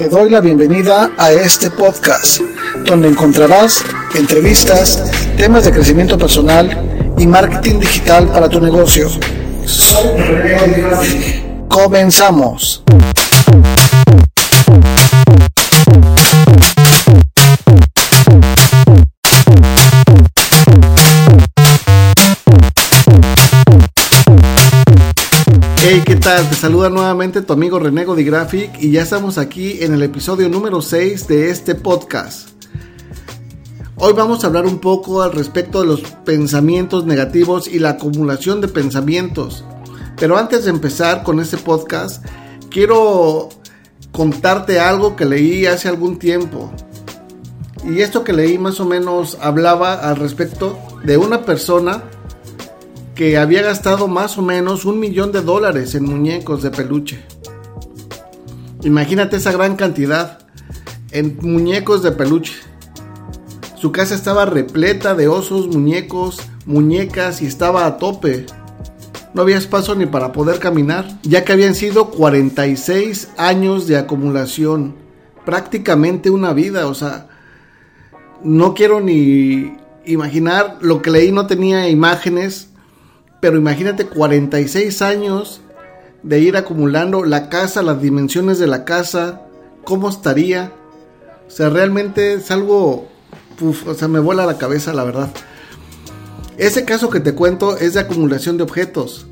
Te doy la bienvenida a este podcast, donde encontrarás entrevistas, temas de crecimiento personal y marketing digital para tu negocio. Comenzamos. Hey, ¿qué tal? Te saluda nuevamente tu amigo René Graphic y ya estamos aquí en el episodio número 6 de este podcast. Hoy vamos a hablar un poco al respecto de los pensamientos negativos y la acumulación de pensamientos. Pero antes de empezar con este podcast, quiero contarte algo que leí hace algún tiempo. Y esto que leí más o menos hablaba al respecto de una persona que había gastado más o menos un millón de dólares en muñecos de peluche. Imagínate esa gran cantidad en muñecos de peluche. Su casa estaba repleta de osos, muñecos, muñecas y estaba a tope. No había espacio ni para poder caminar, ya que habían sido 46 años de acumulación, prácticamente una vida, o sea, no quiero ni imaginar lo que leí, no tenía imágenes, pero imagínate 46 años de ir acumulando la casa, las dimensiones de la casa, cómo estaría. O sea, realmente es algo, o sea, me vuela la cabeza, la verdad. Ese caso que te cuento es de acumulación de objetos.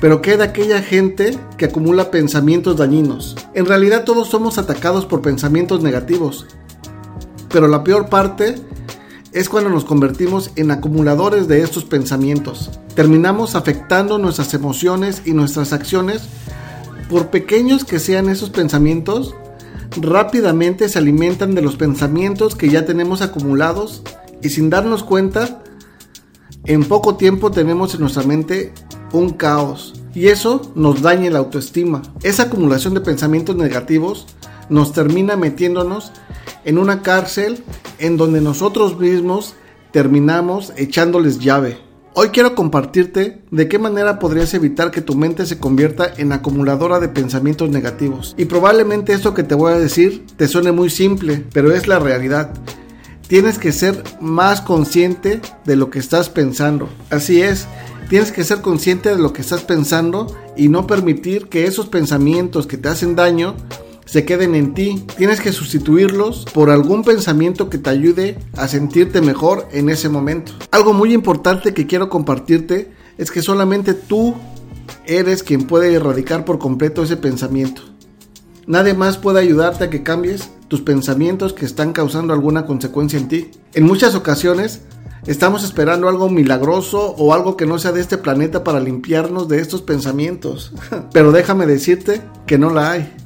Pero queda aquella gente que acumula pensamientos dañinos. En realidad todos somos atacados por pensamientos negativos. Pero la peor parte es cuando nos convertimos en acumuladores de estos pensamientos. Terminamos afectando nuestras emociones y nuestras acciones. Por pequeños que sean esos pensamientos, rápidamente se alimentan de los pensamientos que ya tenemos acumulados y sin darnos cuenta, en poco tiempo tenemos en nuestra mente un caos. Y eso nos daña la autoestima. Esa acumulación de pensamientos negativos nos termina metiéndonos en una cárcel en donde nosotros mismos terminamos echándoles llave. Hoy quiero compartirte de qué manera podrías evitar que tu mente se convierta en acumuladora de pensamientos negativos. Y probablemente esto que te voy a decir te suene muy simple, pero es la realidad. Tienes que ser más consciente de lo que estás pensando. Así es, tienes que ser consciente de lo que estás pensando y no permitir que esos pensamientos que te hacen daño se queden en ti. Tienes que sustituirlos por algún pensamiento que te ayude a sentirte mejor en ese momento. Algo muy importante que quiero compartirte es que solamente tú eres quien puede erradicar por completo ese pensamiento. Nadie más puede ayudarte a que cambies tus pensamientos que están causando alguna consecuencia en ti. En muchas ocasiones estamos esperando algo milagroso o algo que no sea de este planeta para limpiarnos de estos pensamientos. Pero déjame decirte que no la hay.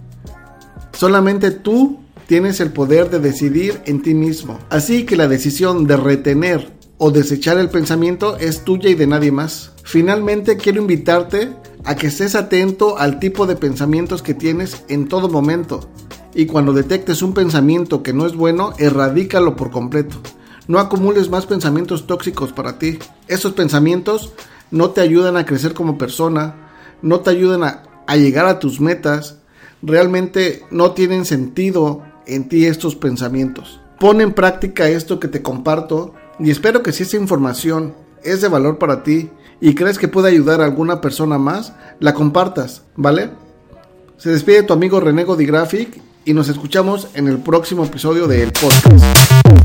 Solamente tú tienes el poder de decidir en ti mismo. Así que la decisión de retener o desechar el pensamiento es tuya y de nadie más. Finalmente quiero invitarte a que estés atento al tipo de pensamientos que tienes en todo momento. Y cuando detectes un pensamiento que no es bueno, erradícalo por completo. No acumules más pensamientos tóxicos para ti. Esos pensamientos no te ayudan a crecer como persona, no te ayudan a, a llegar a tus metas, realmente no tienen sentido en ti estos pensamientos. Pon en práctica esto que te comparto y espero que si esta información es de valor para ti y crees que puede ayudar a alguna persona más, la compartas, ¿vale? Se despide tu amigo Renego Graphic y nos escuchamos en el próximo episodio del podcast.